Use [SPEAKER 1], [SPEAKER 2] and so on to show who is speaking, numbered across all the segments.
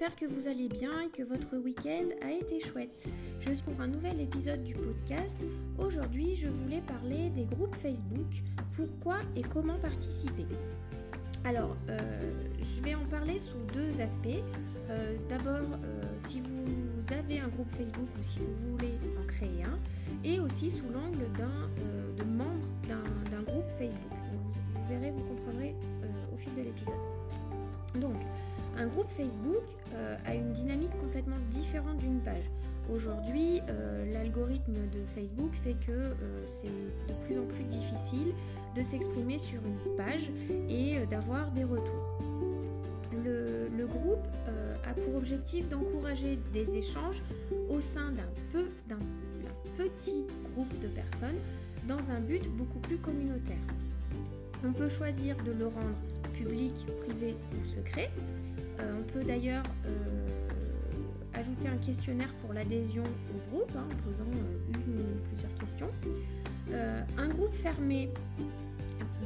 [SPEAKER 1] j'espère que vous allez bien et que votre week-end a été chouette. Je suis pour un nouvel épisode du podcast. Aujourd'hui, je voulais parler des groupes Facebook, pourquoi et comment participer? Alors, euh, je vais en parler sous deux aspects. Euh, d'abord, euh, si vous avez un groupe Facebook ou si vous voulez en créer un, et aussi sous l'angle de membre d'un groupe Facebook. vous, verrez, vous comprendrez au fil de l'épisode. Donc, un groupe Facebook euh, a une dynamique complètement différente d'une page. Aujourd'hui, euh, l'algorithme de Facebook fait que euh, c'est de plus en plus difficile de s'exprimer sur une page et d'avoir des retours. Le, le groupe a pour objectif d'encourager des échanges au sein d'un petit groupe de personnes dans un but beaucoup plus communautaire. On peut choisir de le rendre public, privé ou secret. Euh, on peut d'ailleurs euh, ajouter un questionnaire pour l'adhésion au groupe hein, en posant euh, une ou plusieurs questions. un groupe fermé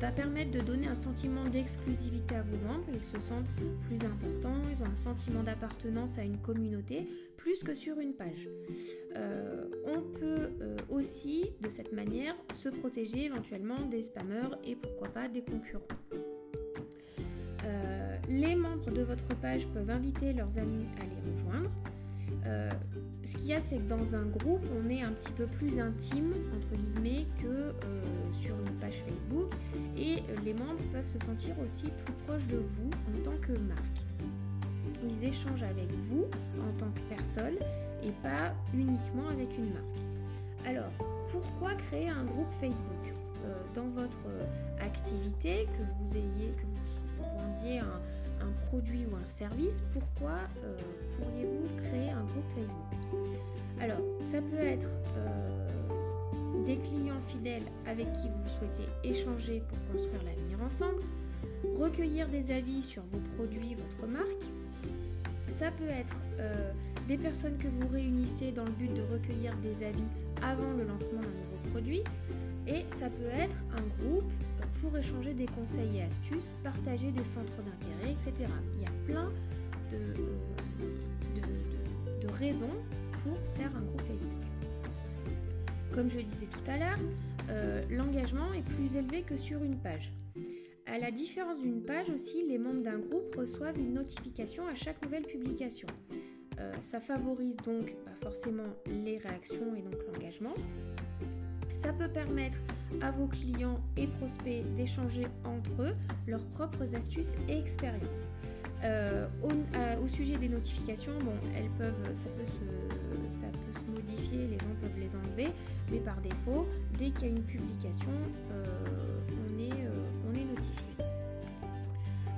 [SPEAKER 1] va permettre de donner un sentiment d'exclusivité à vos membres. Ils se sentent plus importants, ils ont un sentiment d'appartenance à une communauté plus que sur une page. on peut aussi, de cette manière, se protéger éventuellement des spammers et pourquoi pas des concurrents. Les membres de votre page peuvent inviter leurs amis à les rejoindre. Euh, ce qu'il y a, c'est que dans un groupe, on est un petit peu plus intime, entre guillemets, que euh, sur une page Facebook. Et les membres peuvent se sentir aussi plus proches de vous en tant que marque. Ils échangent avec vous en tant que personne et pas uniquement avec une marque. Alors, pourquoi créer un groupe Facebook euh, Dans votre activité, que vous ayez, que vous vendiez un, un produit ou un service, pourquoi euh, pourriez-vous créer un groupe Facebook? Alors, ça peut être euh, des clients fidèles avec qui vous souhaitez échanger pour construire l'avenir ensemble, recueillir des avis sur vos produits, votre marque. Ça peut être euh, des personnes que vous réunissez dans le but de recueillir des avis avant le lancement d'un nouveau produit. Et ça peut être un groupe pour échanger des conseils et astuces, partager des centres d'intérêt, etc. Il y a plein de, euh, raisons pour faire un groupe Facebook. Comme je disais tout à l'heure, euh, l'engagement est plus élevé que sur une page. À la différence d'une page aussi, les membres d'un groupe reçoivent une notification à chaque nouvelle publication. Euh, ça favorise donc forcément les réactions et donc l'engagement. Ça peut permettre à vos clients et prospects d'échanger entre eux leurs propres astuces et expériences. Euh, au, sujet des notifications, bon, elles peuvent, ça peut, se, ça peut se modifier, les gens peuvent les enlever, mais par défaut, dès qu'il y a une publication, euh, on, est, euh, on est notifié.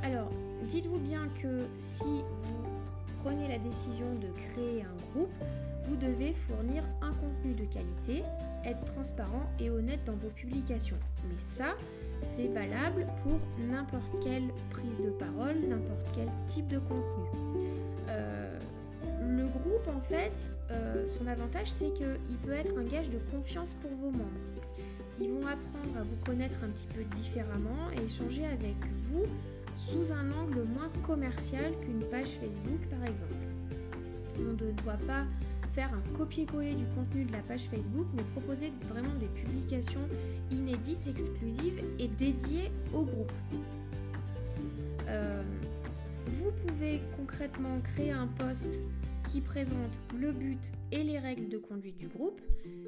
[SPEAKER 1] Alors, dites-vous bien que si vous prenez la décision de créer un groupe, vous devez fournir un contenu de qualité, être transparent et honnête dans vos publications. Mais ça, c'est valable pour n'importe quelle prise de parole, n'importe quel type de contenu. Euh, le groupe, en fait, euh, son avantage, c'est qu'il peut être un gage de confiance pour vos membres. Ils vont apprendre à vous connaître un petit peu différemment et échanger avec vous sous un angle moins commercial qu'une page Facebook, par exemple. On ne doit pas un copier-coller du contenu de la page Facebook, mais proposer vraiment des publications inédites, exclusives et dédiées au groupe. Euh, vous pouvez concrètement créer un post qui présente le but et les règles de conduite du groupe.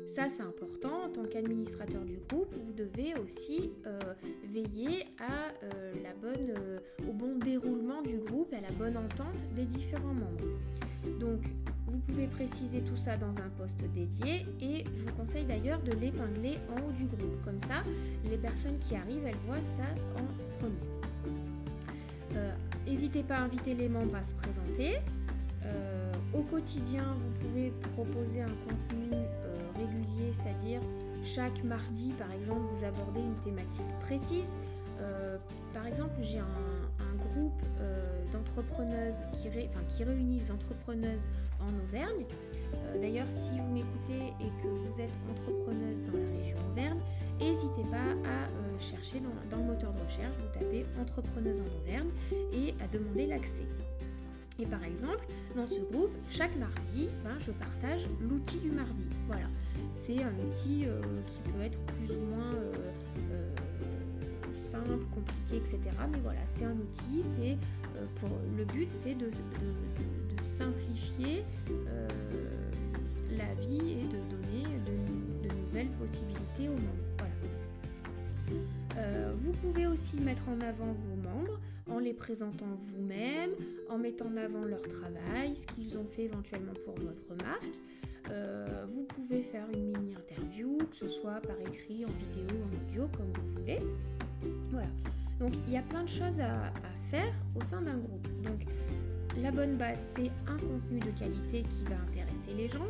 [SPEAKER 1] Ça, c'est important. En tant qu'administrateur du groupe, vous devez aussi euh, veiller à, euh, la bonne, au bon déroulement du groupe à la bonne entente des différents membres. Donc, vous pouvez préciser tout ça dans un poste dédié et je vous conseille d'ailleurs de l'épingler en haut du groupe. Comme ça, les personnes qui arrivent, elles voient ça en premier. Euh, n'hésitez pas à inviter les membres à se présenter. Euh, au quotidien, vous pouvez proposer un contenu euh, régulier, c'est-à-dire chaque mardi, par exemple, vous abordez une thématique précise. par exemple, j'ai un, groupe d'entrepreneuses qui, réunit les entrepreneuses en Auvergne. Euh, d'ailleurs, si vous m'écoutez et que vous êtes entrepreneuse dans la région Auvergne, n'hésitez pas à euh, chercher dans, le moteur de recherche, vous tapez entrepreneuse en Auvergne et à demander l'accès. Et par exemple, dans ce groupe, chaque mardi, ben, je partage l'outil du mardi. Voilà, c'est un outil euh, qui peut être plus ou moins euh, euh, simple, compliqué, etc. Mais voilà, c'est un outil. C'est pour le but, c'est de, simplifier la vie et de donner de, nouvelles possibilités aux membres. Voilà. vous pouvez aussi mettre en avant vos en les présentant vous-même, en mettant en avant leur travail, ce qu'ils ont fait éventuellement pour votre marque. Euh, vous pouvez faire une mini-interview, que ce soit par écrit, en vidéo, en audio, comme vous voulez. Voilà. Donc il y a plein de choses à, faire au sein d'un groupe. Donc la bonne base, c'est un contenu de qualité qui va intéresser les gens.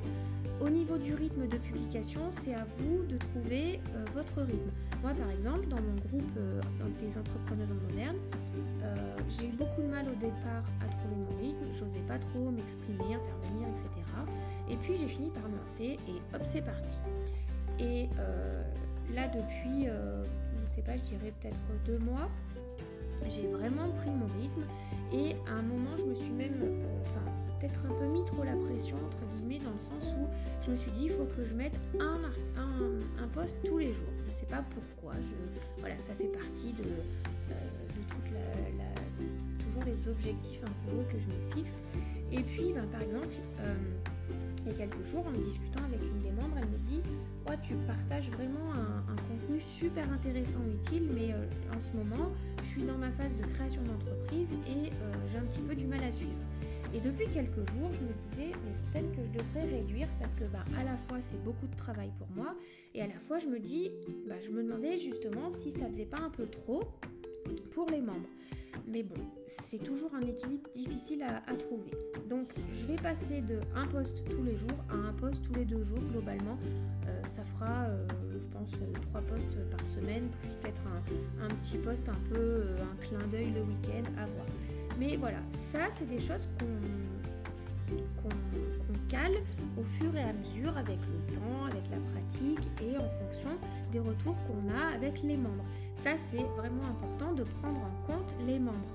[SPEAKER 1] Au niveau du rythme de publication, c'est à vous de trouver euh, votre rythme. Moi, par exemple, dans mon groupe euh, des entrepreneuses modernes, euh, j'ai eu beaucoup de mal au départ à trouver mon rythme. J'osais pas trop m'exprimer, intervenir, etc. Et puis j'ai fini par me lancer et hop, c'est parti. Et là, depuis, je sais pas, je dirais peut-être deux mois, j'ai vraiment pris mon rythme. Et à un moment, je me suis même, enfin, peut-être un peu mis trop la pression, entre guillemets, dans le sens où je me suis dit, il faut que je mette un, un, un poste tous les jours. Je ne sais pas pourquoi. Je, voilà, ça fait partie de, euh, de toute la, toujours les objectifs un peu hauts que je me fixe. Et puis, ben, par exemple, euh, il y a quelques jours, en discutant avec une des membres, elle me dit Tu partages vraiment un, contenu super intéressant, utile, mais euh, en ce moment, je suis dans ma phase de création d'entreprise et j'ai un petit peu du mal à suivre. Et depuis quelques jours, je me disais, peut-être que je devrais réduire parce que bah, à la fois c'est beaucoup de travail pour moi et à la fois je me dis, bah, je me demandais justement si ça faisait pas un peu trop pour les membres. Mais bon, c'est toujours un équilibre difficile à, trouver. Donc je vais passer de un poste tous les jours à un poste tous les deux jours globalement. Euh, ça fera, euh, je pense, trois postes par semaine, plus peut-être un, petit poste un peu, euh, un clin d'œil le week-end à voir. Mais voilà, ça, c'est des choses qu'on cale au fur et à mesure avec le temps, avec la pratique et en fonction des retours qu'on a avec les membres. Ça, c'est vraiment important de prendre en compte les membres.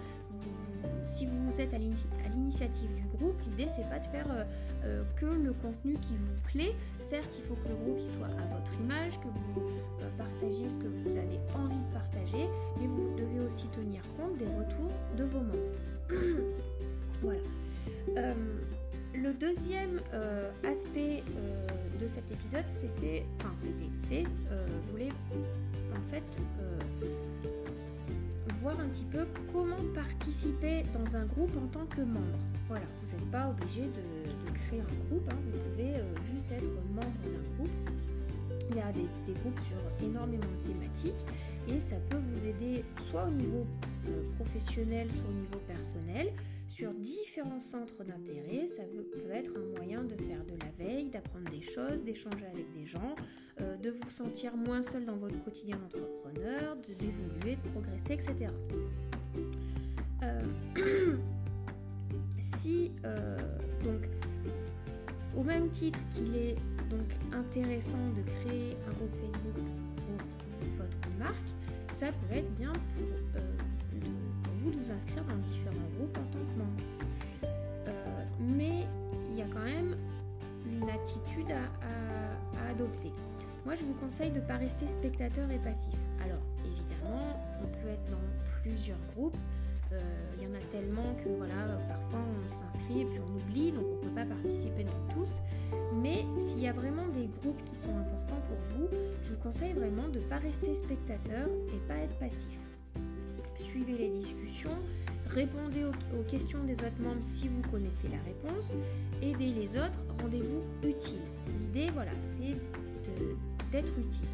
[SPEAKER 1] Si vous êtes à l'initiative du groupe, l'idée c'est pas de faire euh, euh, que le contenu qui vous plaît. Certes, il faut que le groupe soit à votre image, que vous euh, partagiez ce que vous avez envie de partager, mais vous devez aussi tenir compte des retours de vos membres. voilà. Euh, le deuxième euh, aspect euh, de cet épisode, c'était, enfin c'était, c'est, je voulais en fait voir un petit peu comment participer dans un groupe en tant que membre. Voilà, vous n'êtes pas obligé de, créer un groupe, hein. vous pouvez juste être membre d'un groupe. Il y a des, groupes sur énormément de thématiques et ça peut vous aider soit au niveau professionnel, soit au niveau personnel, sur différents centres d'intérêt. Ça peut être un moyen de faire de la veille, d'apprendre des choses, d'échanger avec des gens, euh, de vous sentir moins seul dans votre quotidien d'entrepreneur, de d'évoluer, de progresser, etc. Euh, si donc au même titre qu'il est donc intéressant de créer un groupe Facebook pour votre marque, ça peut être bien pour vous inscrire dans différents groupes en tant que membre. Euh, mais il y a quand même une attitude à, adopter. Moi, je vous conseille de ne pas rester spectateur et passif. Alors, évidemment, on peut être dans plusieurs groupes. Euh, il y en a tellement que voilà, parfois on s'inscrit et puis on oublie, donc on ne peut pas participer dans tous. Mais s'il y a vraiment des groupes qui sont importants pour vous, je vous conseille vraiment de ne pas rester spectateur et pas être passif suivez les discussions, répondez aux, questions des autres membres si vous connaissez la réponse, aidez les autres, rendez-vous utile. L'idée, voilà, c'est d'être utile.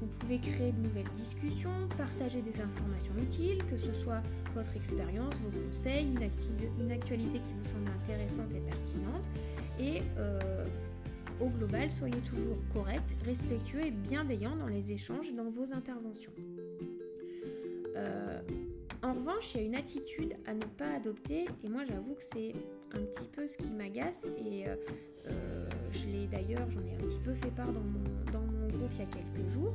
[SPEAKER 1] Vous pouvez créer de nouvelles discussions, partager des informations utiles, que ce soit votre expérience, vos conseils, une, actualité qui vous semble intéressante et pertinente. Et euh, au global, soyez toujours correct, respectueux et bienveillant dans les échanges, dans vos interventions. Euh, en revanche, il y a une attitude à ne pas adopter, et moi j'avoue que c'est un petit peu ce qui m'agace, et euh, euh, je l'ai d'ailleurs, j'en ai un petit peu fait part dans mon, dans mon groupe il y a quelques jours.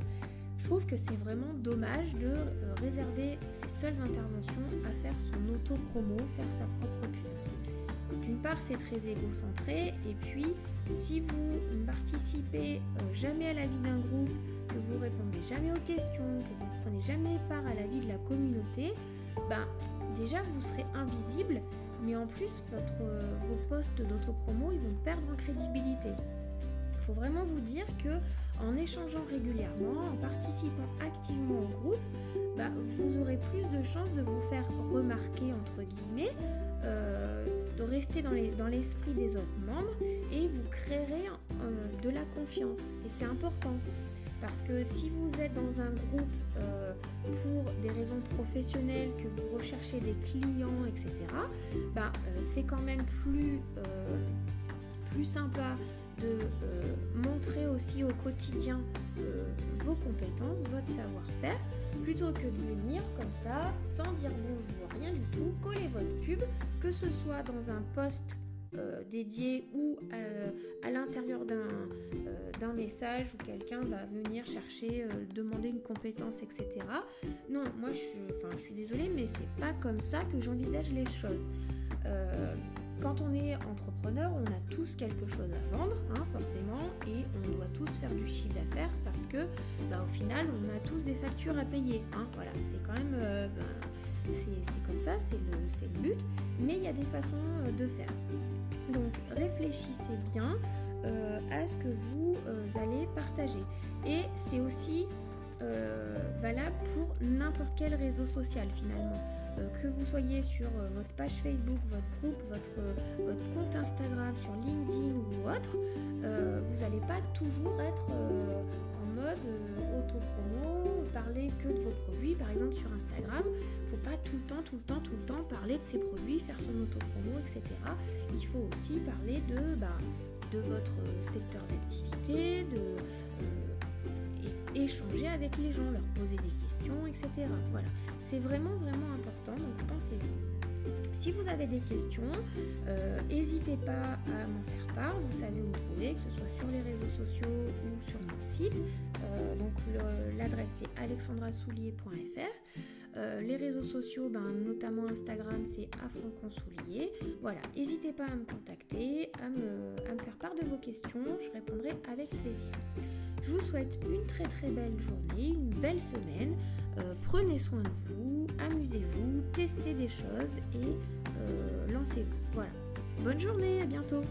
[SPEAKER 1] Je trouve que c'est vraiment dommage de réserver ses seules interventions à faire son auto-promo, faire sa propre pub. d'une part, c'est très égocentré, et puis si vous ne participez jamais à la vie d'un groupe, que vous répondez jamais aux questions, que vous ne prenez jamais part à la vie de la communauté, ben déjà vous serez invisible, mais en plus votre, vos postes d'autopromo ils vont perdre en crédibilité. Il faut vraiment vous dire que en échangeant régulièrement, en participant activement au groupe, ben, vous aurez plus de chances de vous faire remarquer entre guillemets, euh, de rester dans l'esprit des autres membres et vous créerez euh, de la confiance. Et c'est important. Parce que si vous êtes dans un groupe euh, pour des raisons professionnelles, que vous recherchez des clients, etc., bah, euh, c'est quand même plus, euh, plus sympa de montrer aussi au quotidien vos compétences, votre savoir-faire, plutôt que de venir comme ça, sans dire bonjour, rien du tout, coller votre pub, que ce soit dans un poste euh, dédié ou euh, à l'intérieur euh, d'un message où quelqu'un va venir chercher, demander une compétence, etc. Non, moi je, enfin, suis désolée, mais c'est pas comme ça que j'envisage les choses. quand on est entrepreneur, on a tous quelque chose à vendre, hein, forcément, et on doit tous faire du chiffre d'affaires parce que, bah, au final, on a tous des factures à payer. Hein. voilà, c'est quand même, bah, comme ça, c'est le but, mais il y a des façons de faire. Réfléchissez bien euh, à ce que vous euh, allez partager. Et c'est aussi euh, valable pour n'importe quel réseau social finalement. que vous soyez sur votre page Facebook, votre groupe, votre, votre compte Instagram, sur LinkedIn ou autre, vous n'allez pas toujours être en mode auto-promo, parler que de vos produits. Par exemple sur Instagram, faut pas tout le temps, tout le temps, tout le temps parler de ses produits, faire son auto-promo, etc. Il faut aussi parler de, bah, de votre secteur d'activité, de euh, échanger avec les gens, leur poser des questions, etc. Voilà, c'est vraiment vraiment important, donc pensez-y. Si vous avez des questions, euh, n'hésitez pas à m'en faire part. Vous savez où me trouver, que ce soit sur les réseaux sociaux ou sur mon site. Euh, donc l'adresse c'est alexandrasoulier.fr. Euh, les réseaux sociaux, ben, notamment Instagram, c'est Soulier. Voilà, n'hésitez pas à me contacter, à me, faire part de vos questions, je répondrai avec plaisir. Je vous souhaite une très très belle journée, une belle semaine. Euh, prenez soin de vous, amusez-vous, testez des choses et euh, lancez-vous. Voilà. Bonne journée, à bientôt.